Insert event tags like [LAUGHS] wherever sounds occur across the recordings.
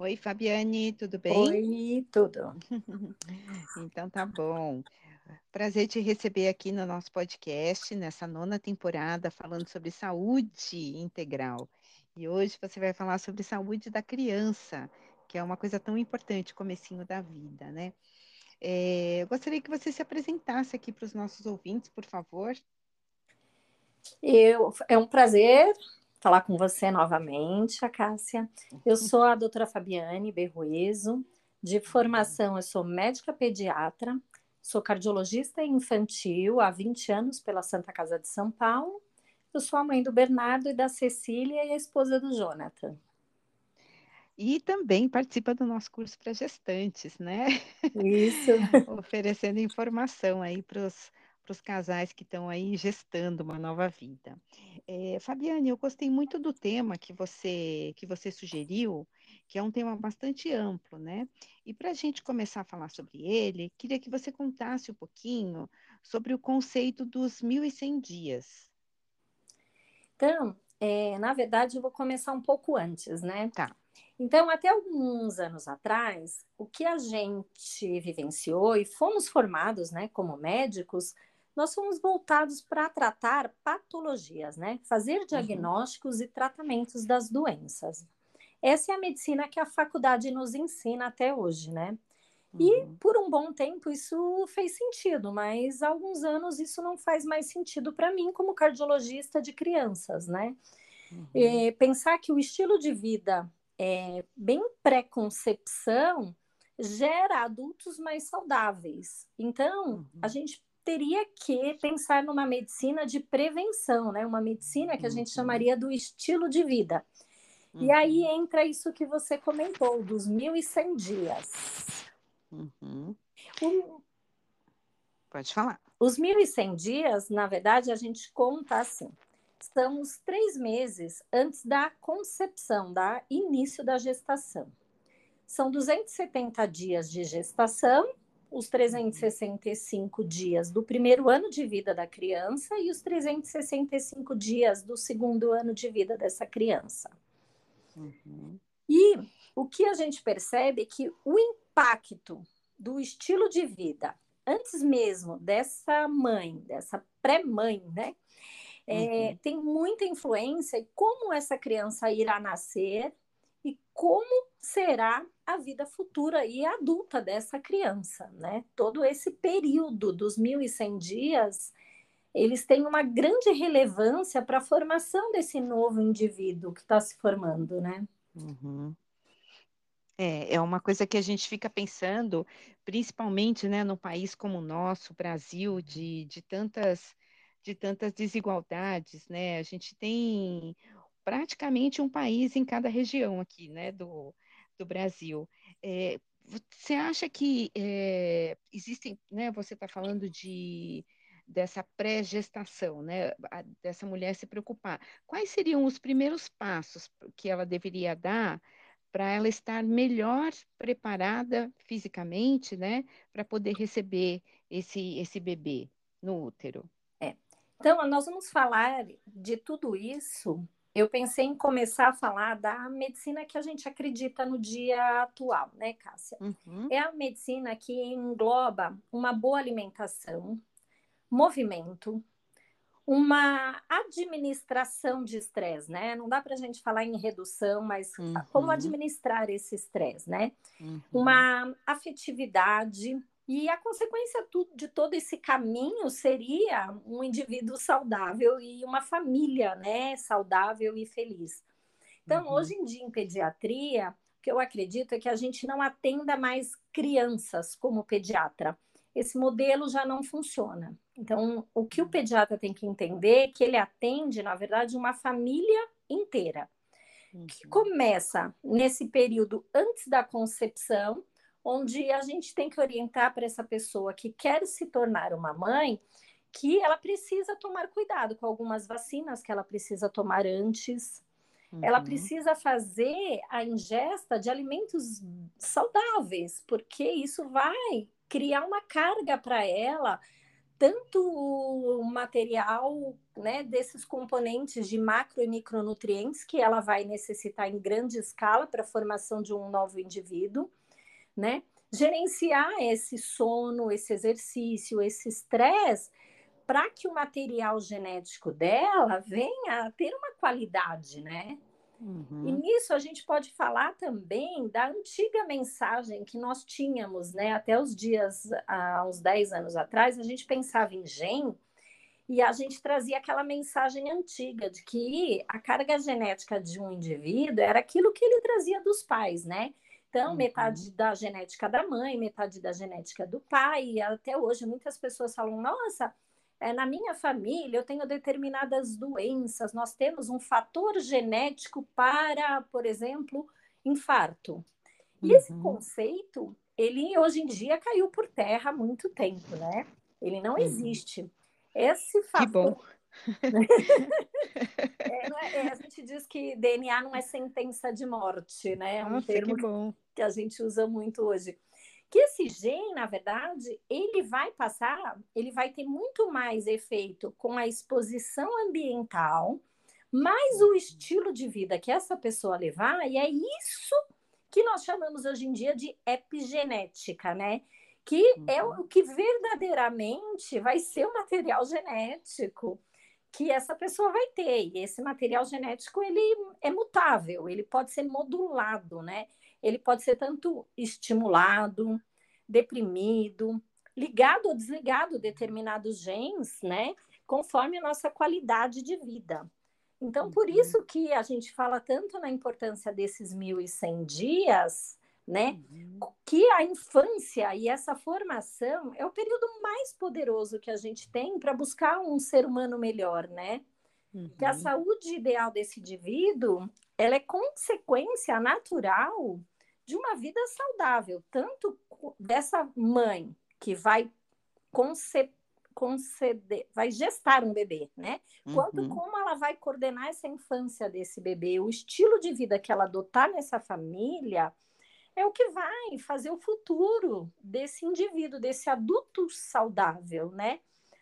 Oi, Fabiane, tudo bem? Oi, tudo. [LAUGHS] então tá bom. Prazer te receber aqui no nosso podcast, nessa nona temporada, falando sobre saúde integral. E hoje você vai falar sobre saúde da criança, que é uma coisa tão importante, comecinho da vida, né? É, eu gostaria que você se apresentasse aqui para os nossos ouvintes, por favor. Eu, é um prazer falar com você novamente, a Cássia. Eu sou a doutora Fabiane Berrueso, de formação eu sou médica pediatra, sou cardiologista infantil há 20 anos pela Santa Casa de São Paulo. Eu sou a mãe do Bernardo e da Cecília e a esposa do Jonathan. E também participa do nosso curso para gestantes, né? Isso. [LAUGHS] Oferecendo informação aí para os para os casais que estão aí gestando uma nova vida. É, Fabiane, eu gostei muito do tema que você que você sugeriu, que é um tema bastante amplo, né? E para a gente começar a falar sobre ele, queria que você contasse um pouquinho sobre o conceito dos 1.100 dias. Então, é, na verdade, eu vou começar um pouco antes, né? Tá. Então, até alguns anos atrás, o que a gente vivenciou e fomos formados, né, como médicos, nós fomos voltados para tratar patologias, né? Fazer uhum. diagnósticos uhum. e tratamentos das doenças. Essa é a medicina que a faculdade nos ensina até hoje, né? Uhum. E por um bom tempo isso fez sentido, mas há alguns anos isso não faz mais sentido para mim como cardiologista de crianças, né? Uhum. E pensar que o estilo de vida é bem pré-concepção gera adultos mais saudáveis. Então, uhum. a gente teria que pensar numa medicina de prevenção, né? Uma medicina que a gente uhum. chamaria do estilo de vida. Uhum. E aí entra isso que você comentou, dos 1.100 dias. Uhum. Um... Pode falar. Os 1.100 dias, na verdade, a gente conta assim. Estamos três meses antes da concepção, da início da gestação. São 270 dias de gestação os 365 dias do primeiro ano de vida da criança e os 365 dias do segundo ano de vida dessa criança. Uhum. E o que a gente percebe é que o impacto do estilo de vida, antes mesmo dessa mãe, dessa pré-mãe, né? É, uhum. tem muita influência em como essa criança irá nascer e como será a vida futura e adulta dessa criança, né? Todo esse período dos 1.100 dias, eles têm uma grande relevância para a formação desse novo indivíduo que está se formando, né? Uhum. É, é uma coisa que a gente fica pensando, principalmente, né, no país como o nosso, Brasil, de, de tantas de tantas desigualdades, né? A gente tem praticamente um país em cada região aqui, né, do, do Brasil. É, você acha que é, existem, né, você está falando de dessa pré-gestação, né, dessa mulher se preocupar. Quais seriam os primeiros passos que ela deveria dar para ela estar melhor preparada fisicamente, né, para poder receber esse esse bebê no útero? É. Então, nós vamos falar de tudo isso eu pensei em começar a falar da medicina que a gente acredita no dia atual, né, Cássia? Uhum. É a medicina que engloba uma boa alimentação, movimento, uma administração de estresse, né? Não dá para a gente falar em redução, mas uhum. como administrar esse estresse, né? Uhum. Uma afetividade, e a consequência de todo esse caminho seria um indivíduo saudável e uma família, né, saudável e feliz. Então, uhum. hoje em dia, em pediatria, o que eu acredito é que a gente não atenda mais crianças como pediatra. Esse modelo já não funciona. Então, o que o uhum. pediatra tem que entender é que ele atende, na verdade, uma família inteira, uhum. que começa nesse período antes da concepção, onde a gente tem que orientar para essa pessoa que quer se tornar uma mãe que ela precisa tomar cuidado com algumas vacinas que ela precisa tomar antes. Uhum. Ela precisa fazer a ingesta de alimentos saudáveis, porque isso vai criar uma carga para ela, tanto material né, desses componentes de macro e micronutrientes que ela vai necessitar em grande escala para a formação de um novo indivíduo, né? Gerenciar esse sono, esse exercício, esse estresse, para que o material genético dela venha a ter uma qualidade, né? Uhum. E nisso a gente pode falar também da antiga mensagem que nós tínhamos, né? Até os dias, há uns 10 anos atrás, a gente pensava em GEM e a gente trazia aquela mensagem antiga de que a carga genética de um indivíduo era aquilo que ele trazia dos pais, né? Então, uhum. metade da genética da mãe, metade da genética do pai, e até hoje muitas pessoas falam: nossa, é, na minha família eu tenho determinadas doenças, nós temos um fator genético para, por exemplo, infarto. E uhum. esse conceito, ele hoje em dia caiu por terra há muito tempo, né? Ele não uhum. existe. Esse fator. Bom. é, é, a gente diz que DNA não é sentença de morte, né? É um Nossa, termo que, que a gente usa muito hoje que esse gene, na verdade, ele vai passar, ele vai ter muito mais efeito com a exposição ambiental, mais o estilo de vida que essa pessoa levar, e é isso que nós chamamos hoje em dia de epigenética, né? Que é o uhum. que verdadeiramente vai ser o material genético que essa pessoa vai ter. E esse material genético ele é mutável, ele pode ser modulado, né? ele pode ser tanto estimulado, deprimido, ligado ou desligado determinados genes, né? Conforme a nossa qualidade de vida. Então, por uhum. isso que a gente fala tanto na importância desses 1.100 dias, né? Uhum. Que a infância e essa formação é o período mais poderoso que a gente tem para buscar um ser humano melhor, né? Uhum. Que a saúde ideal desse indivíduo, ela é consequência natural de uma vida saudável, tanto dessa mãe que vai conceder, conceder vai gestar um bebê, né? Uhum. Quanto como ela vai coordenar essa infância desse bebê, o estilo de vida que ela adotar nessa família é o que vai fazer o futuro desse indivíduo, desse adulto saudável, né?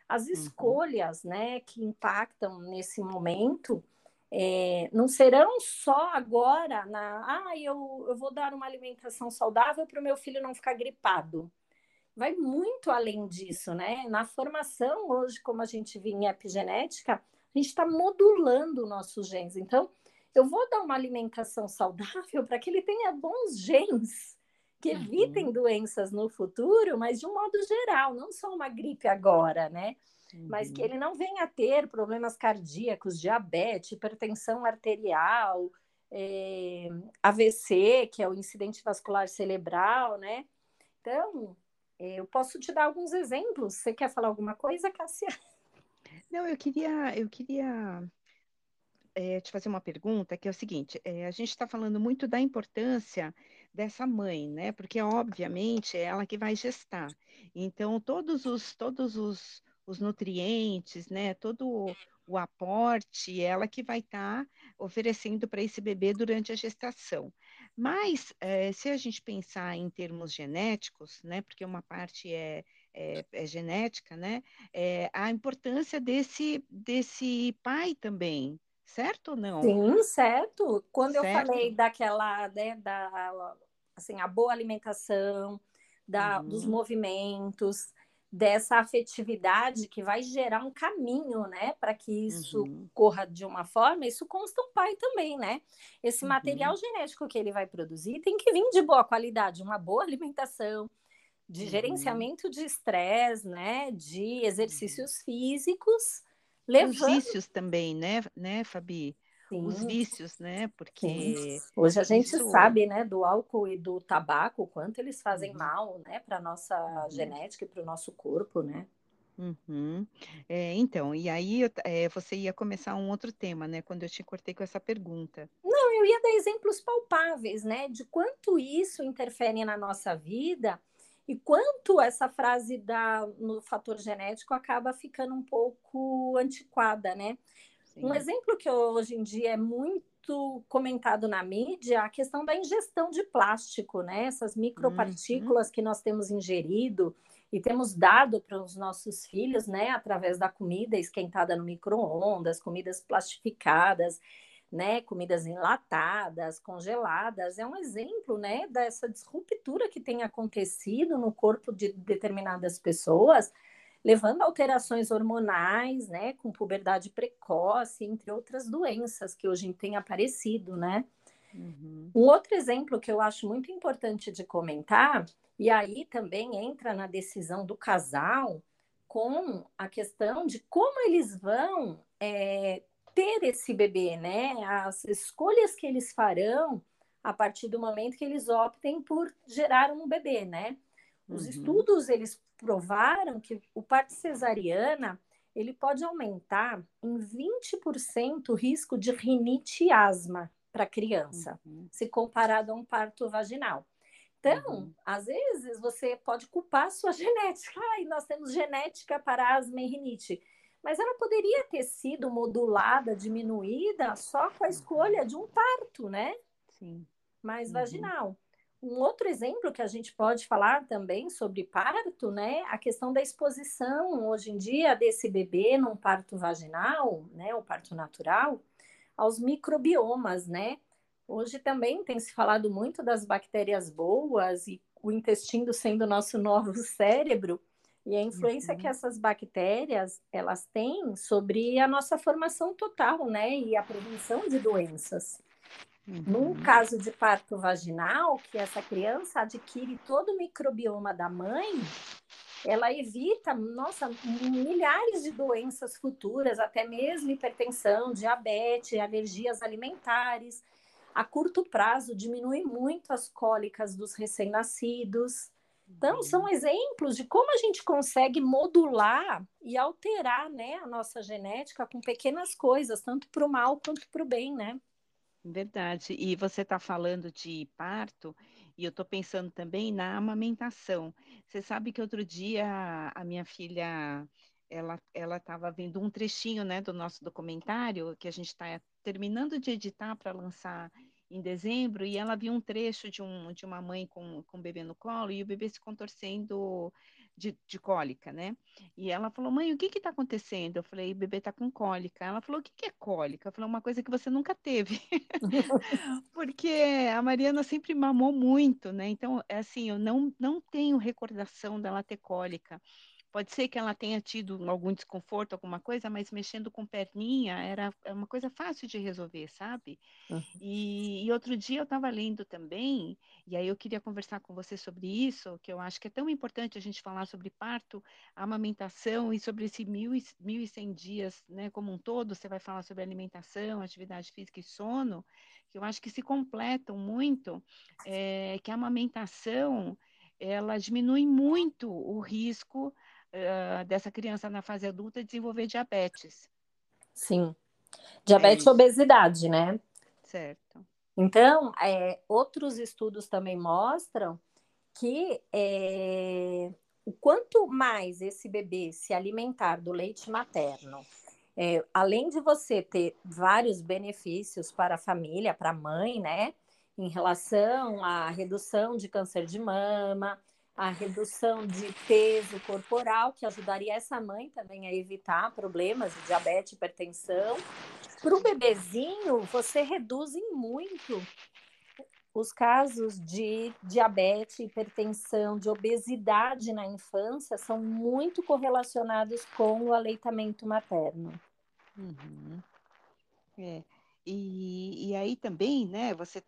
As uhum. escolhas, uhum. né, que impactam nesse momento é, não serão só agora na ah, eu, eu vou dar uma alimentação saudável para o meu filho não ficar gripado. Vai muito além disso, né? Na formação, hoje, como a gente viu em epigenética, a gente está modulando nossos genes. Então, eu vou dar uma alimentação saudável para que ele tenha bons genes que uhum. evitem uhum. doenças no futuro, mas de um modo geral, não só uma gripe agora, né? uhum. mas que uhum. ele não venha a ter problemas cardíacos, diabetes, hipertensão arterial, é, AVC, que é o incidente vascular cerebral, né? Então, eh, eu posso te dar alguns exemplos. Você quer falar alguma coisa, Cássia? Não, eu queria, eu queria é, te fazer uma pergunta, que é o seguinte: é, a gente está falando muito da importância dessa mãe, né? Porque obviamente é ela que vai gestar. Então todos os todos os os nutrientes, né, todo o aporte, ela que vai estar tá oferecendo para esse bebê durante a gestação. Mas, é, se a gente pensar em termos genéticos, né, porque uma parte é, é, é genética, né, a importância desse, desse pai também, certo ou não? Sim, certo. Quando certo? eu falei daquela, né, da, assim, a boa alimentação, da, uhum. dos movimentos, dessa afetividade que vai gerar um caminho, né, para que isso uhum. corra de uma forma, isso consta um pai também, né? Esse uhum. material genético que ele vai produzir tem que vir de boa qualidade, uma boa alimentação, de uhum. gerenciamento de estresse, né, de exercícios físicos, levando... Os vícios também, né, né, Fabi? Sim. os vícios, né? Porque Sim. hoje a gente isso... sabe, né, do álcool e do tabaco, o quanto eles fazem uhum. mal, né, para nossa uhum. genética e para o nosso corpo, né? Uhum. É, então, e aí é, você ia começar um outro tema, né? Quando eu te cortei com essa pergunta. Não, eu ia dar exemplos palpáveis, né? De quanto isso interfere na nossa vida e quanto essa frase da, no fator genético acaba ficando um pouco antiquada, né? Sim. Um exemplo que hoje em dia é muito comentado na mídia a questão da ingestão de plástico, né? Essas micropartículas uhum. que nós temos ingerido e temos dado para os nossos filhos, né, através da comida esquentada no micro-ondas, comidas plastificadas, né, comidas enlatadas, congeladas, é um exemplo, né, dessa disruptura que tem acontecido no corpo de determinadas pessoas, levando a alterações hormonais, né, com puberdade precoce, entre outras doenças que hoje têm aparecido, né? Uhum. Um outro exemplo que eu acho muito importante de comentar, e aí também entra na decisão do casal, com a questão de como eles vão é, ter esse bebê, né? As escolhas que eles farão a partir do momento que eles optem por gerar um bebê, né? Os uhum. estudos eles provaram que o parto cesariana ele pode aumentar em 20% o risco de rinite e asma para a criança, uhum. se comparado a um parto vaginal. Então, uhum. às vezes, você pode culpar a sua [LAUGHS] genética. Ai, nós temos genética para asma e rinite. Mas ela poderia ter sido modulada, diminuída, só com a escolha de um parto, né? Sim. Mais uhum. vaginal. Um outro exemplo que a gente pode falar também sobre parto, né? A questão da exposição hoje em dia desse bebê num parto vaginal, né? O parto natural, aos microbiomas, né? Hoje também tem se falado muito das bactérias boas e o intestino sendo o nosso [LAUGHS] novo cérebro e a influência uhum. que essas bactérias elas têm sobre a nossa formação total, né? E a prevenção de doenças. Uhum. Num caso de parto vaginal, que essa criança adquire todo o microbioma da mãe, ela evita, nossa, milhares de doenças futuras, até mesmo hipertensão, diabetes, alergias alimentares. A curto prazo, diminui muito as cólicas dos recém-nascidos. Então, são uhum. exemplos de como a gente consegue modular e alterar né, a nossa genética com pequenas coisas, tanto para o mal quanto para o bem, né? Verdade. E você está falando de parto, e eu estou pensando também na amamentação. Você sabe que outro dia a minha filha ela ela estava vendo um trechinho né, do nosso documentário que a gente está terminando de editar para lançar em dezembro e ela viu um trecho de, um, de uma mãe com, com um bebê no colo e o bebê se contorcendo de, de cólica, né? E ela falou, mãe, o que que tá acontecendo? Eu falei, o bebê tá com cólica. Ela falou, o que que é cólica? Eu falei, uma coisa que você nunca teve. [LAUGHS] Porque a Mariana sempre mamou muito, né? Então, é assim, eu não, não tenho recordação dela ter cólica. Pode ser que ela tenha tido algum desconforto, alguma coisa, mas mexendo com perninha era é uma coisa fácil de resolver, sabe? Uhum. E, e, outro dia eu estava lendo também, e aí eu queria conversar com você sobre isso, que eu acho que é tão importante a gente falar sobre parto, amamentação e sobre esse mil e, mil e cem dias, né, como um todo, você vai falar sobre alimentação, atividade física e sono, que eu acho que se completam muito, é, que a amamentação, ela diminui muito o risco uh, dessa criança na fase adulta desenvolver diabetes. Sim. Diabetes é e obesidade, né? Certo. Então, é, outros estudos também mostram que é, o quanto mais esse bebê se alimentar do leite materno, é, além de você ter vários benefícios para a família, para a mãe, né? Em relação à redução de câncer de mama, a redução de peso corporal, que ajudaria essa mãe também a evitar problemas de diabetes, hipertensão. Para o bebezinho, você reduz em muito os casos de diabetes, hipertensão, de obesidade na infância são muito correlacionados com o aleitamento materno. Uhum. É. E, e aí também, né, você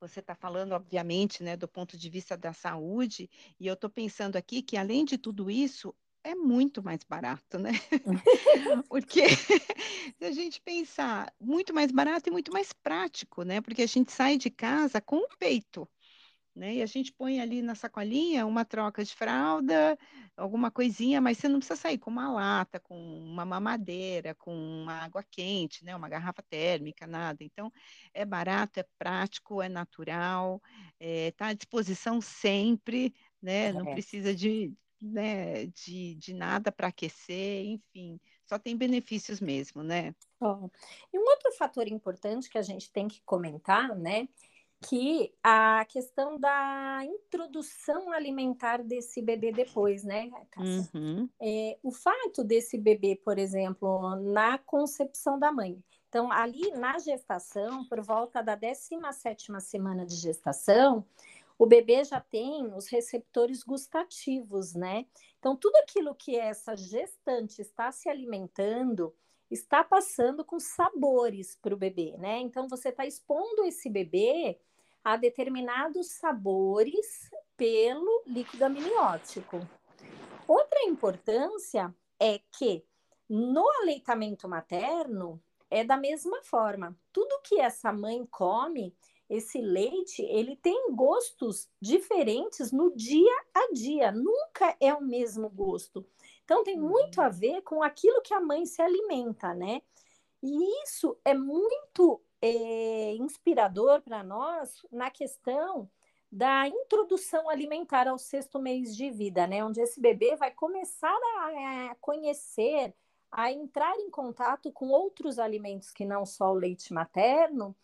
você está falando, obviamente, né, do ponto de vista da saúde, e eu estou pensando aqui que, além de tudo isso, é muito mais barato, né? [LAUGHS] Porque [LAUGHS] se a gente pensar, muito mais barato e muito mais prático, né? Porque a gente sai de casa com o peito né? E a gente põe ali na sacolinha uma troca de fralda, alguma coisinha, mas você não precisa sair com uma lata, com uma mamadeira, com uma água quente, né? Uma garrafa térmica, nada. Então, é barato, é prático, é natural, está eh, à disposição sempre, né? Não precisa de, né, de, de nada para aquecer, enfim só tem benefícios mesmo, né? Oh. E um outro fator importante que a gente tem que comentar, né? Que a questão da introdução alimentar desse bebê depois, né, Cássia? Uhum. É, o fato desse bebê, por exemplo, na concepção da mãe. Então, ali na gestação, por volta da 17ª semana de gestação, o bebê já tem os receptores gustativos, né? Então, tudo aquilo que essa gestante está se alimentando está passando com sabores para o bebê, né? Então, você está expondo esse bebê a determinados sabores pelo líquido amniótico. Outra importância é que no aleitamento materno é da mesma forma. Tudo que essa mãe come esse leite ele tem gostos diferentes no dia a dia, nunca é o mesmo gosto. Então tem muito a ver com aquilo que a mãe se alimenta, né? E isso é muito é, inspirador para nós na questão da introdução alimentar ao sexto mês de vida, né? Onde esse bebê vai começar a conhecer, a entrar em contato com outros alimentos que não só o leite materno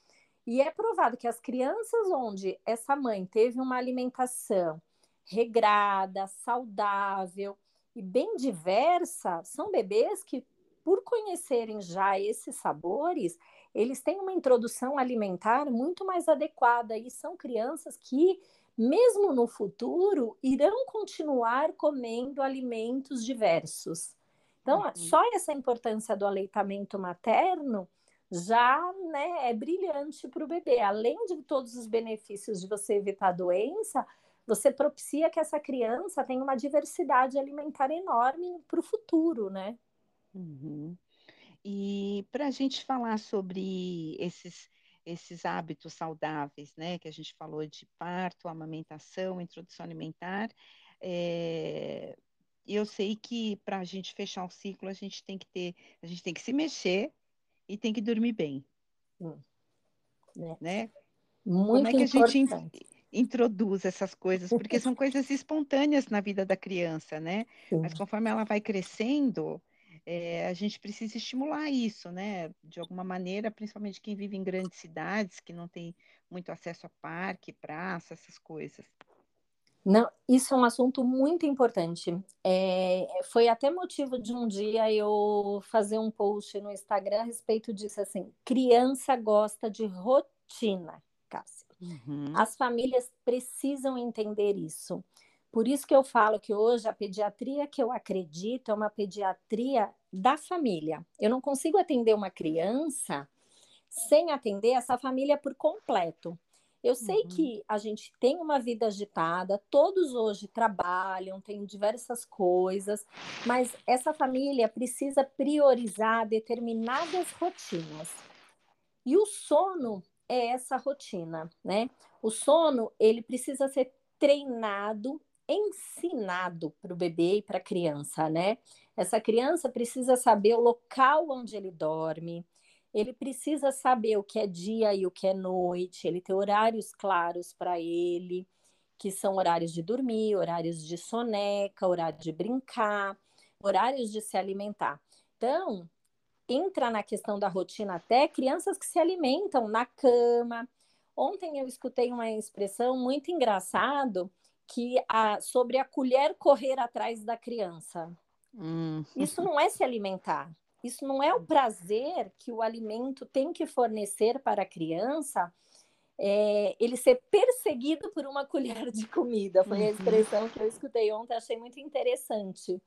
e é provado que as crianças onde essa mãe teve uma alimentação regrada, saudável e bem diversa, são bebês que, por conhecerem já esses sabores, eles têm uma introdução alimentar muito mais adequada e são crianças que, mesmo no futuro, irão continuar comendo alimentos diversos. Então, uhum. só essa importância do aleitamento materno já né, é brilhante para o bebê. Além de todos os benefícios de você evitar a doença, você propicia que essa criança tenha uma diversidade alimentar enorme para o futuro, né? Uhum. E para a gente falar sobre esses, esses hábitos saudáveis, né? Que a gente falou de parto, amamentação, introdução alimentar, é... eu sei que para a gente fechar o ciclo, a gente tem que ter, a gente tem que se mexer, e tem que dormir bem. Hum. É. Né? Muito Como é que importante. a gente introduz essas coisas? Porque são coisas espontâneas na vida da criança, né? Sim. Mas conforme ela vai crescendo, é, a gente precisa estimular isso, né? De alguma maneira, principalmente quem vive em grandes cidades, que não tem muito acesso a parque, praça, essas coisas. Não, isso é um assunto muito importante. É, foi até motivo de um dia eu fazer um post no Instagram a respeito disso, assim, criança gosta de rotina, Cássia. Uhum. As famílias precisam entender isso. Por isso que eu falo que hoje a pediatria que eu acredito é uma pediatria da família. Eu não consigo atender uma criança sem atender essa família por completo. Eu sei uhum. que a gente tem uma vida agitada, todos hoje trabalham, tem diversas coisas, mas essa família precisa priorizar determinadas rotinas. E o sono é essa rotina, né? O sono, ele precisa ser treinado, ensinado para o bebê e para a criança, né? Essa criança precisa saber o local onde ele dorme, ele precisa saber o que é dia e o que é noite, ele tem horários claros para ele, que são horários de dormir, horários de soneca, horário de brincar, horários de se alimentar. Então, entra na questão da rotina até crianças que se alimentam na cama. Ontem eu escutei uma expressão muito engraçado que a, sobre a colher correr atrás da criança. Hum. Isso não é se alimentar. Isso não é o prazer que o alimento tem que fornecer para a criança, é, ele ser perseguido por uma [LAUGHS] colher de comida. Foi a uhum. expressão que eu escutei ontem, achei muito interessante.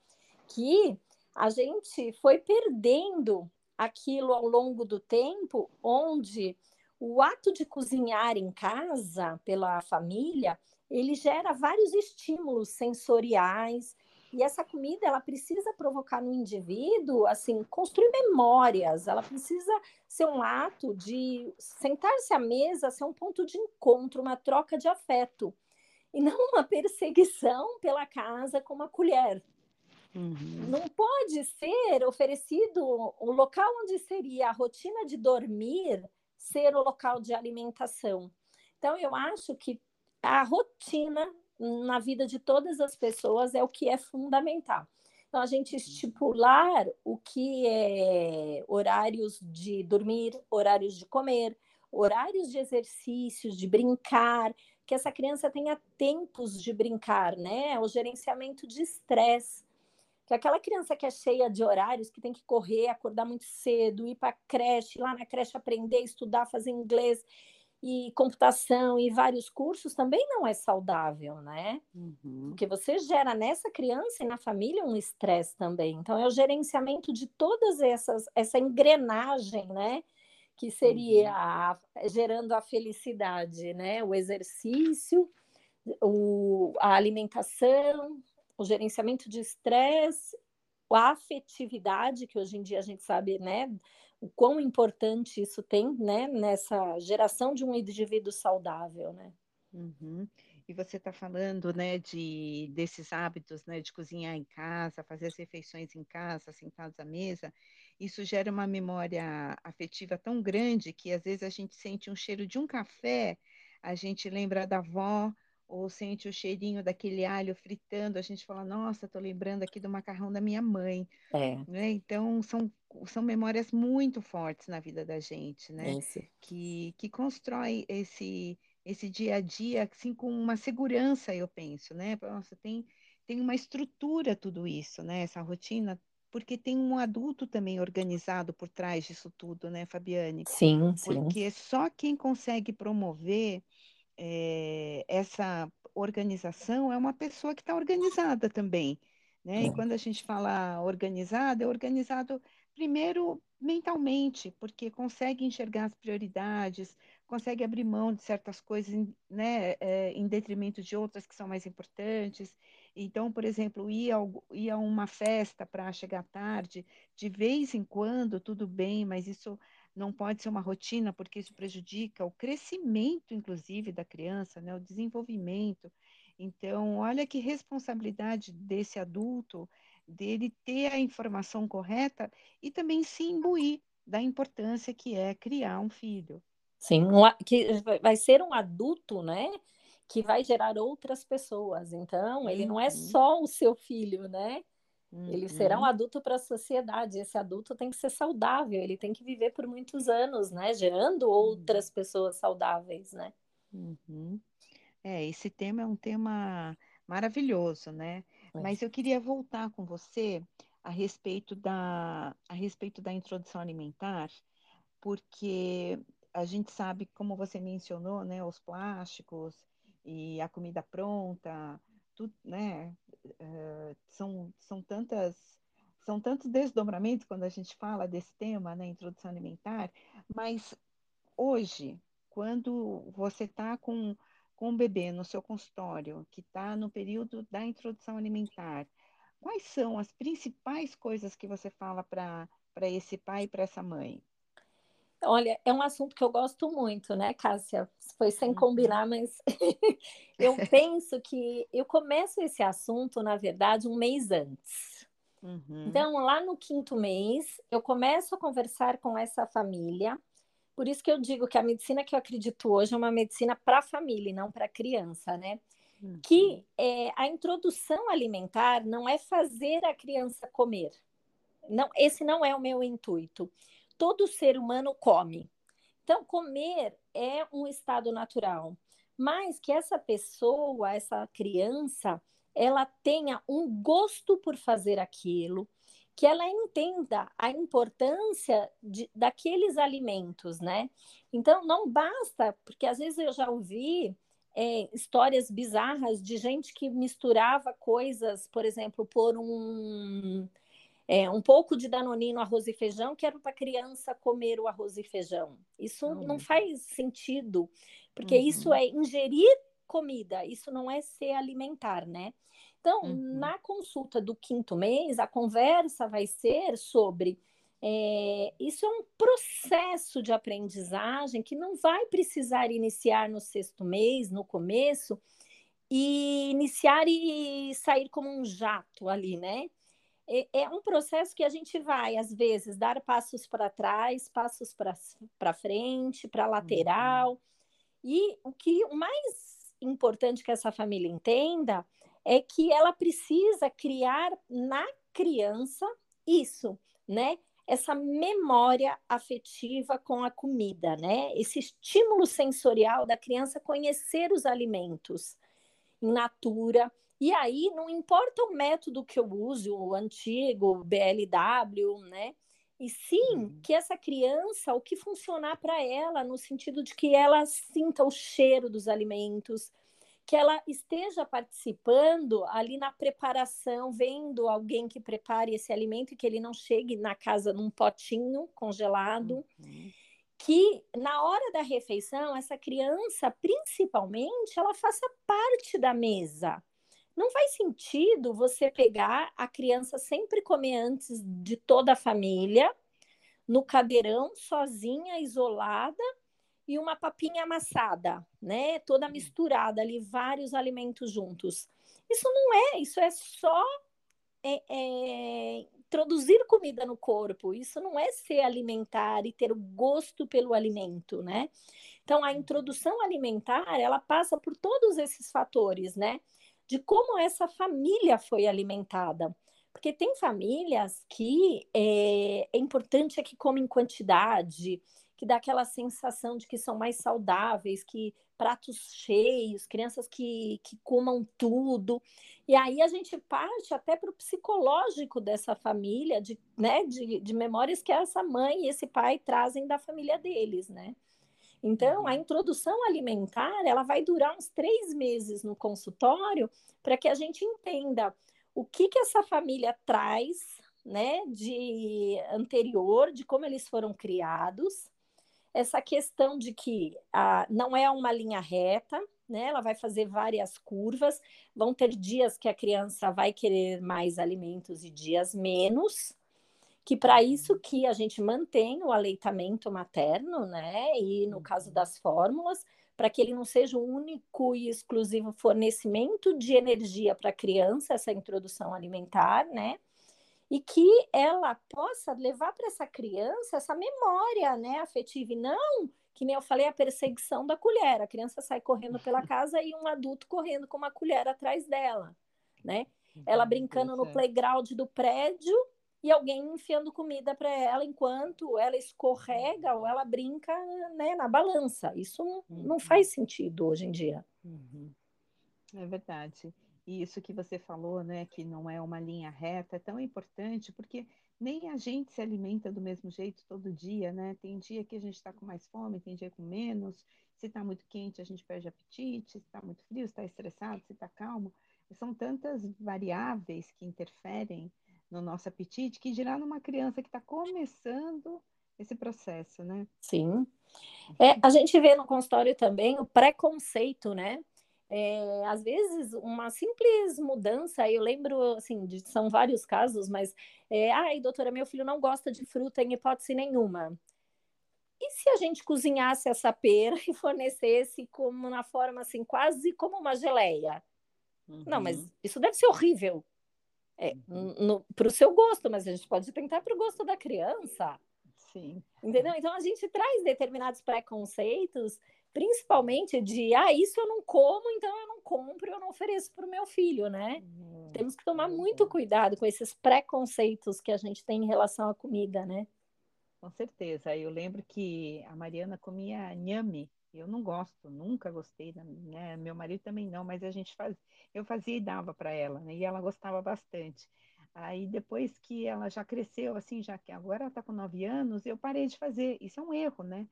Que a gente foi perdendo aquilo ao longo do tempo, onde o ato de cozinhar em casa pela família, ele gera vários estímulos sensoriais, e essa comida, ela precisa provocar no indivíduo, assim, construir memórias, ela precisa ser um ato de sentar-se à mesa, ser um ponto de encontro, uma troca de afeto, e não uma perseguição pela casa com uma colher. Uhum. Não pode ser oferecido o local onde seria a rotina de dormir ser o local de alimentação. Então, eu acho que a rotina na vida de todas as pessoas é o que é fundamental. Então, a gente estipular o que é horários de dormir, horários de comer, horários de exercícios, de brincar, que essa criança tenha tempos de brincar, né? O gerenciamento de estresse. Que aquela criança que é cheia de horários, que tem que correr, acordar muito cedo, ir para a creche, lá na creche aprender, estudar, fazer inglês e computação e vários cursos também não é saudável, né? Uhum. Porque você gera nessa criança e na família um estresse também. Então é o gerenciamento de todas essas essa engrenagem, né? Que seria uhum. a, gerando a felicidade, né? O exercício, o, a alimentação, o gerenciamento de estresse, a afetividade, que hoje em dia a gente sabe, né? O quão importante isso tem, né, nessa geração de um indivíduo saudável, né? Uhum. E você está falando, né, de desses hábitos, né, de cozinhar em casa, fazer as refeições em casa, sentados à mesa. Isso gera uma memória afetiva tão grande que às vezes a gente sente um cheiro de um café, a gente lembra da avó ou sente o cheirinho daquele alho fritando, a gente fala, nossa, estou lembrando aqui do macarrão da minha mãe. É. Né? Então, são, são memórias muito fortes na vida da gente, né? Isso. Que, que constrói esse, esse dia a dia, assim, com uma segurança, eu penso, né? Nossa, tem, tem uma estrutura tudo isso, né? Essa rotina, porque tem um adulto também organizado por trás disso tudo, né, Fabiane? Sim, sim. Porque só quem consegue promover é, essa organização é uma pessoa que está organizada também. Né? É. E quando a gente fala organizado, é organizado primeiro mentalmente, porque consegue enxergar as prioridades, consegue abrir mão de certas coisas né, é, em detrimento de outras que são mais importantes. Então, por exemplo, ir a, ir a uma festa para chegar tarde, de vez em quando, tudo bem, mas isso não pode ser uma rotina, porque isso prejudica o crescimento, inclusive, da criança, né, o desenvolvimento. Então, olha que responsabilidade desse adulto, dele ter a informação correta e também se imbuir da importância que é criar um filho. Sim, que vai ser um adulto, né? Que vai gerar outras pessoas. Então, ele não é uhum. só o seu filho, né? Uhum. Ele será um adulto para a sociedade. Esse adulto tem que ser saudável, ele tem que viver por muitos anos, né? Gerando outras uhum. pessoas saudáveis, né? Uhum. É, esse tema é um tema maravilhoso, né? É. Mas eu queria voltar com você a respeito da, a respeito da introdução alimentar, porque a gente sabe, como você mencionou, né, os plásticos e a comida pronta, tudo, né, são, são tantas são tantos desdobramentos quando a gente fala desse tema, né, introdução alimentar, mas hoje, quando você está com, com um bebê no seu consultório, que está no período da introdução alimentar, quais são as principais coisas que você fala para esse pai e para essa mãe? Olha, é um assunto que eu gosto muito, né, Cássia? Foi sem uhum. combinar, mas [LAUGHS] eu penso que eu começo esse assunto, na verdade, um mês antes. Uhum. Então, lá no quinto mês, eu começo a conversar com essa família. Por isso que eu digo que a medicina que eu acredito hoje é uma medicina para a família e não para a criança, né? Uhum. Que é, a introdução alimentar não é fazer a criança comer. Não, esse não é o meu intuito todo ser humano come. Então, comer é um estado natural, mas que essa pessoa, essa criança, ela tenha um gosto por fazer aquilo, que ela entenda a importância de, daqueles alimentos, né? Então, não basta, porque às vezes eu já ouvi é, histórias bizarras de gente que misturava coisas, por exemplo, por um é, um pouco de danonino, arroz e feijão, que era para a criança comer o arroz e feijão. Isso não, não faz sentido, porque uhum. isso é ingerir comida, isso não é ser alimentar, né? Então, uhum. na consulta do quinto mês, a conversa vai ser sobre é, isso é um processo de aprendizagem que não vai precisar iniciar no sexto mês, no começo, e iniciar e sair como um jato ali, né? É, é um processo que a gente vai, às vezes, dar passos para trás, passos para frente, para lateral. Uhum. E o que o mais importante que essa família entenda é que ela precisa criar na criança isso, né? Essa memória afetiva com a comida, né? Esse estímulo sensorial da criança conhecer os alimentos in natura. E aí, não importa o método que eu use, o antigo BLW, né? E sim uhum. que essa criança, o que funcionar para ela, no sentido de que ela sinta o cheiro dos alimentos, que ela esteja participando ali na preparação, vendo alguém que prepare esse alimento e que ele não chegue na casa num potinho congelado. Uhum. Que na hora da refeição, essa criança, principalmente, ela faça parte da mesa. Não faz sentido você pegar a criança sempre comer antes de toda a família, no cadeirão, sozinha, isolada, e uma papinha amassada, né? Toda hum. misturada ali, vários alimentos juntos. Isso não é, isso é só é, é, introduzir comida no corpo. Isso não é ser alimentar e ter o gosto pelo alimento, né? Então, a uhum. introdução alimentar, ela passa por todos esses fatores, né? De como essa família foi alimentada. Porque tem famílias que é, é importante é que comem quantidade, que dá aquela sensação de que são mais saudáveis, que pratos cheios, crianças que, que comam tudo. E aí a gente parte até para o psicológico dessa família, de, né, de, de memórias que essa mãe e esse pai trazem da família deles, né? Então, a uhum. introdução alimentar, ela vai durar uns três meses no consultório para que a gente entenda o que, que essa família traz, né, de anterior, de como eles foram criados, essa questão de que ah, não é uma linha reta, né? Ela vai fazer várias curvas, vão ter dias que a criança vai querer mais alimentos e dias menos, que para isso que a gente mantém o aleitamento materno, né? E no caso uhum. das fórmulas, para que ele não seja o único e exclusivo fornecimento de energia para a criança, essa introdução alimentar, né? e que ela possa levar para essa criança essa memória né, afetiva, e não que nem eu falei, a perseguição da colher. A criança sai correndo pela [LAUGHS] casa e um adulto correndo com uma colher atrás dela, né? Ela brincando no playground do prédio e alguém enfiando comida para ela enquanto ela escorrega ou ela brinca né, na balança. Isso não, não uhum. faz sentido hoje em dia. Uhum. É verdade. E isso que você falou, né, que não é uma linha reta, é tão importante, porque nem a gente se alimenta do mesmo jeito todo dia, né? Tem dia que a gente está com mais fome, tem dia com menos. Se está muito quente, a gente perde apetite. Se está muito frio, se está estressado, se está calmo. São tantas variáveis que interferem no nosso apetite, que dirá numa criança que está começando esse processo, né? Sim. É, a gente vê no consultório também o preconceito, né? É, às vezes, uma simples mudança, eu lembro, assim, de, são vários casos, mas, é, ai, doutora, meu filho não gosta de fruta em hipótese nenhuma. E se a gente cozinhasse essa pera [LAUGHS] e fornecesse como na forma, assim, quase como uma geleia? Uhum. Não, mas uhum. isso deve ser horrível. É, uhum. para o seu gosto, mas a gente pode tentar para o gosto da criança. Sim. Entendeu? Então a gente traz determinados preconceitos principalmente de ah, isso eu não como, então eu não compro, eu não ofereço para o meu filho, né? Uhum. Temos que tomar muito cuidado com esses preconceitos que a gente tem em relação à comida, né? Com certeza. Eu lembro que a Mariana comia nhame. Eu não gosto, nunca gostei, né? Meu marido também não, mas a gente faz, eu fazia e dava para ela, né? E ela gostava bastante. Aí depois que ela já cresceu, assim, já que agora ela está com nove anos, eu parei de fazer. Isso é um erro, né?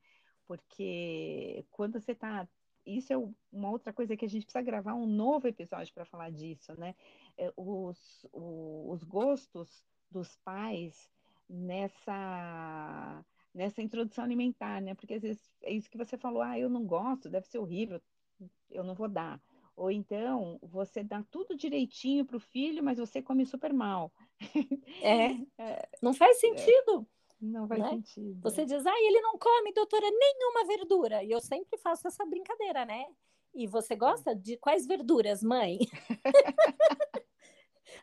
porque quando você está. Isso é uma outra coisa que a gente precisa gravar um novo episódio para falar disso, né? É, os, os gostos dos pais nessa nessa introdução alimentar, né? Porque às vezes é isso que você falou, ah, eu não gosto, deve ser horrível, eu não vou dar. Ou então você dá tudo direitinho para o filho, mas você come super mal. É, [LAUGHS] é não faz sentido. Não faz né? sentido. Você diz, ah, ele não come, doutora, nenhuma verdura. E eu sempre faço essa brincadeira, né? E você gosta de quais verduras, mãe? [LAUGHS]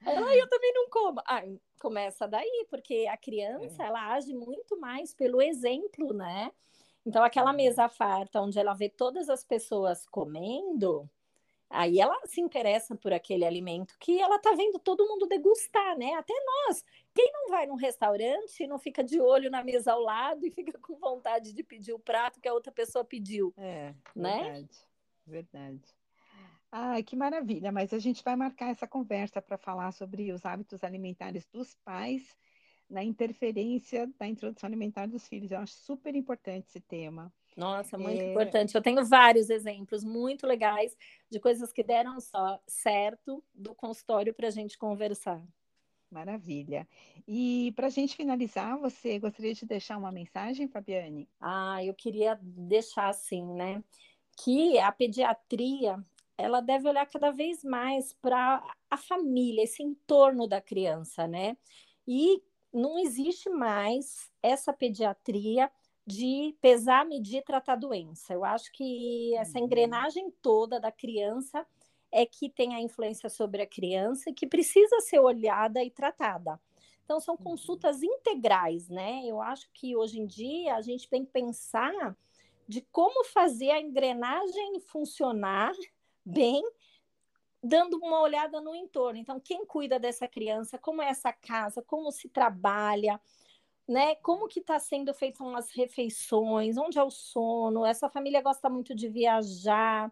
Ela, eu também não como. Ah, começa daí, porque a criança, é. ela age muito mais pelo exemplo, né? Então, aquela mesa farta, onde ela vê todas as pessoas comendo, Aí ela se interessa por aquele alimento que ela tá vendo todo mundo degustar, né? Até nós. Quem não vai num restaurante e não fica de olho na mesa ao lado e fica com vontade de pedir o prato que a outra pessoa pediu? É, né? verdade. Verdade. Ai, que maravilha, mas a gente vai marcar essa conversa para falar sobre os hábitos alimentares dos pais na interferência da introdução alimentar dos filhos. Eu acho super importante esse tema. Nossa, muito é... importante. Eu tenho vários exemplos muito legais de coisas que deram só certo do consultório para a gente conversar. Maravilha. E para a gente finalizar, você gostaria de deixar uma mensagem, Fabiane? Ah, eu queria deixar assim, né? Que a pediatria ela deve olhar cada vez mais para a família, esse entorno da criança, né? E não existe mais essa pediatria de pesar, medir, tratar doença. Eu acho que essa uhum. engrenagem toda da criança é que tem a influência sobre a criança e que precisa ser olhada e tratada. Então, são uhum. consultas integrais, né? Eu acho que hoje em dia a gente tem que pensar de como fazer a engrenagem funcionar bem, dando uma olhada no entorno. Então, quem cuida dessa criança, como é essa casa, como se trabalha, né? Como que está sendo feitas umas refeições, onde é o sono, essa família gosta muito de viajar,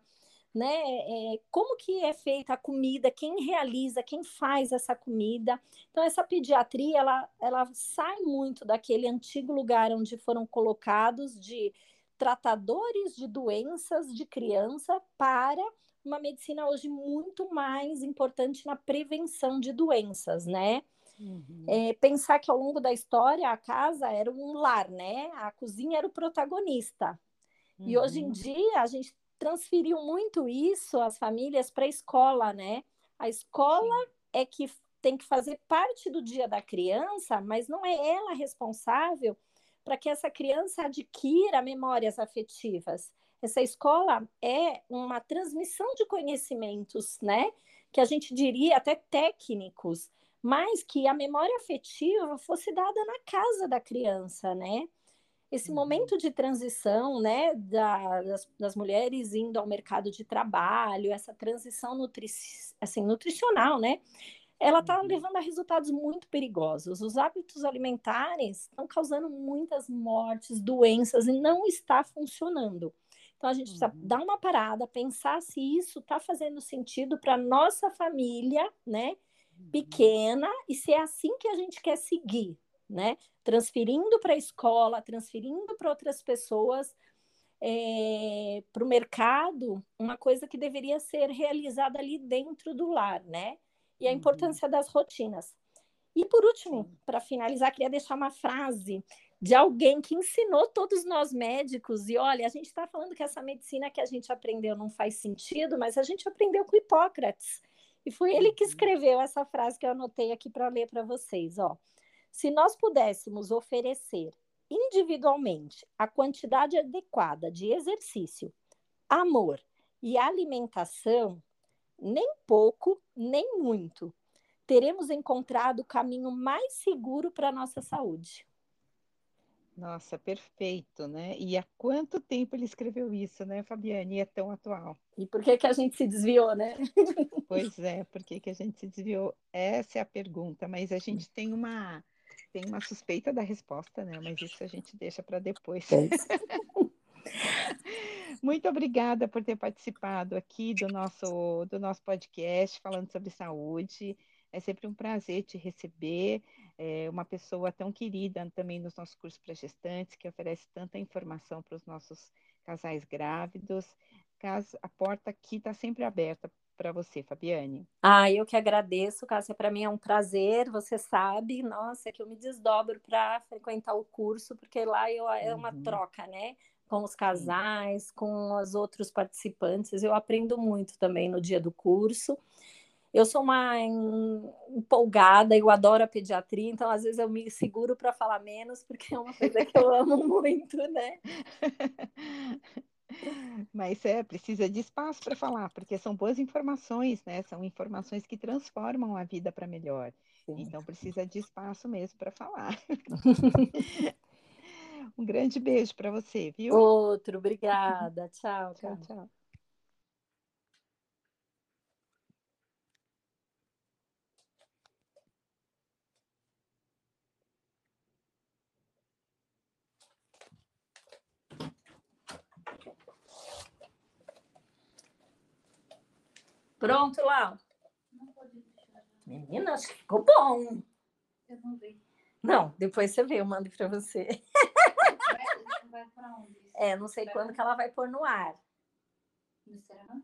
né? É, como que é feita a comida, quem realiza, quem faz essa comida. Então, essa pediatria, ela, ela sai muito daquele antigo lugar onde foram colocados de tratadores de doenças de criança para uma medicina hoje muito mais importante na prevenção de doenças, né? Uhum. É, pensar que ao longo da história a casa era um lar, né? A cozinha era o protagonista. Uhum. E hoje em dia a gente transferiu muito isso as famílias para a escola, né? A escola Sim. é que tem que fazer parte do dia da criança, mas não é ela responsável para que essa criança adquira memórias afetivas. Essa escola é uma transmissão de conhecimentos, né? Que a gente diria até técnicos, mas que a memória afetiva fosse dada na casa da criança, né? Esse uhum. momento de transição, né, da, das, das, mulheres indo ao mercado de trabalho, essa transição nutri assim, nutricional, né? Ela está uhum. levando a resultados muito perigosos. Os hábitos alimentares estão causando muitas mortes, doenças e não está funcionando. Então a gente precisa uhum. dar uma parada, pensar se isso está fazendo sentido para nossa família, né? Uhum. Pequena, e se é assim que a gente quer seguir, né? Transferindo para a escola, transferindo para outras pessoas, é, para o mercado, uma coisa que deveria ser realizada ali dentro do lar, né? E a uhum. importância das rotinas. E por último, para finalizar, queria deixar uma frase de alguém que ensinou todos nós médicos. E olha, a gente está falando que essa medicina que a gente aprendeu não faz sentido, mas a gente aprendeu com Hipócrates. E foi ele que uhum. escreveu essa frase que eu anotei aqui para ler para vocês. Ó. Se nós pudéssemos oferecer individualmente a quantidade adequada de exercício, amor e alimentação, nem pouco, nem muito, teremos encontrado o caminho mais seguro para a nossa saúde. Nossa, perfeito, né? E há quanto tempo ele escreveu isso, né, Fabiane? E é tão atual. E por que que a gente se desviou, né? [LAUGHS] Pois é, por que que a gente se desviou? Essa é a pergunta, mas a gente tem uma tem uma suspeita da resposta, né? Mas isso a gente deixa para depois. É [LAUGHS] Muito obrigada por ter participado aqui do nosso do nosso podcast falando sobre saúde. É sempre um prazer te receber é uma pessoa tão querida também nos nossos cursos para gestantes, que oferece tanta informação para os nossos casais grávidos. A porta aqui está sempre aberta para você, Fabiane. Ah, eu que agradeço, Cássia. Para mim é um prazer, você sabe, nossa, que eu me desdobro para frequentar o curso, porque lá eu, é uma uhum. troca, né? Com os casais, com os outros participantes. Eu aprendo muito também no dia do curso. Eu sou uma empolgada, eu adoro a pediatria, então às vezes eu me seguro para falar menos, porque é uma coisa que eu amo [LAUGHS] muito, né? Mas é, precisa de espaço para falar, porque são boas informações, né? São informações que transformam a vida para melhor. Sim. Então precisa de espaço mesmo para falar. [LAUGHS] um grande beijo para você, viu? Outro, obrigada. tchau, tchau. tchau. Pronto, Lau? Menina, acho que ficou bom. Eu não vi. Não, depois você vê, eu mando para você. Vai, vai onde? É, não sei quando que ela vai pôr no ar. No Instagram?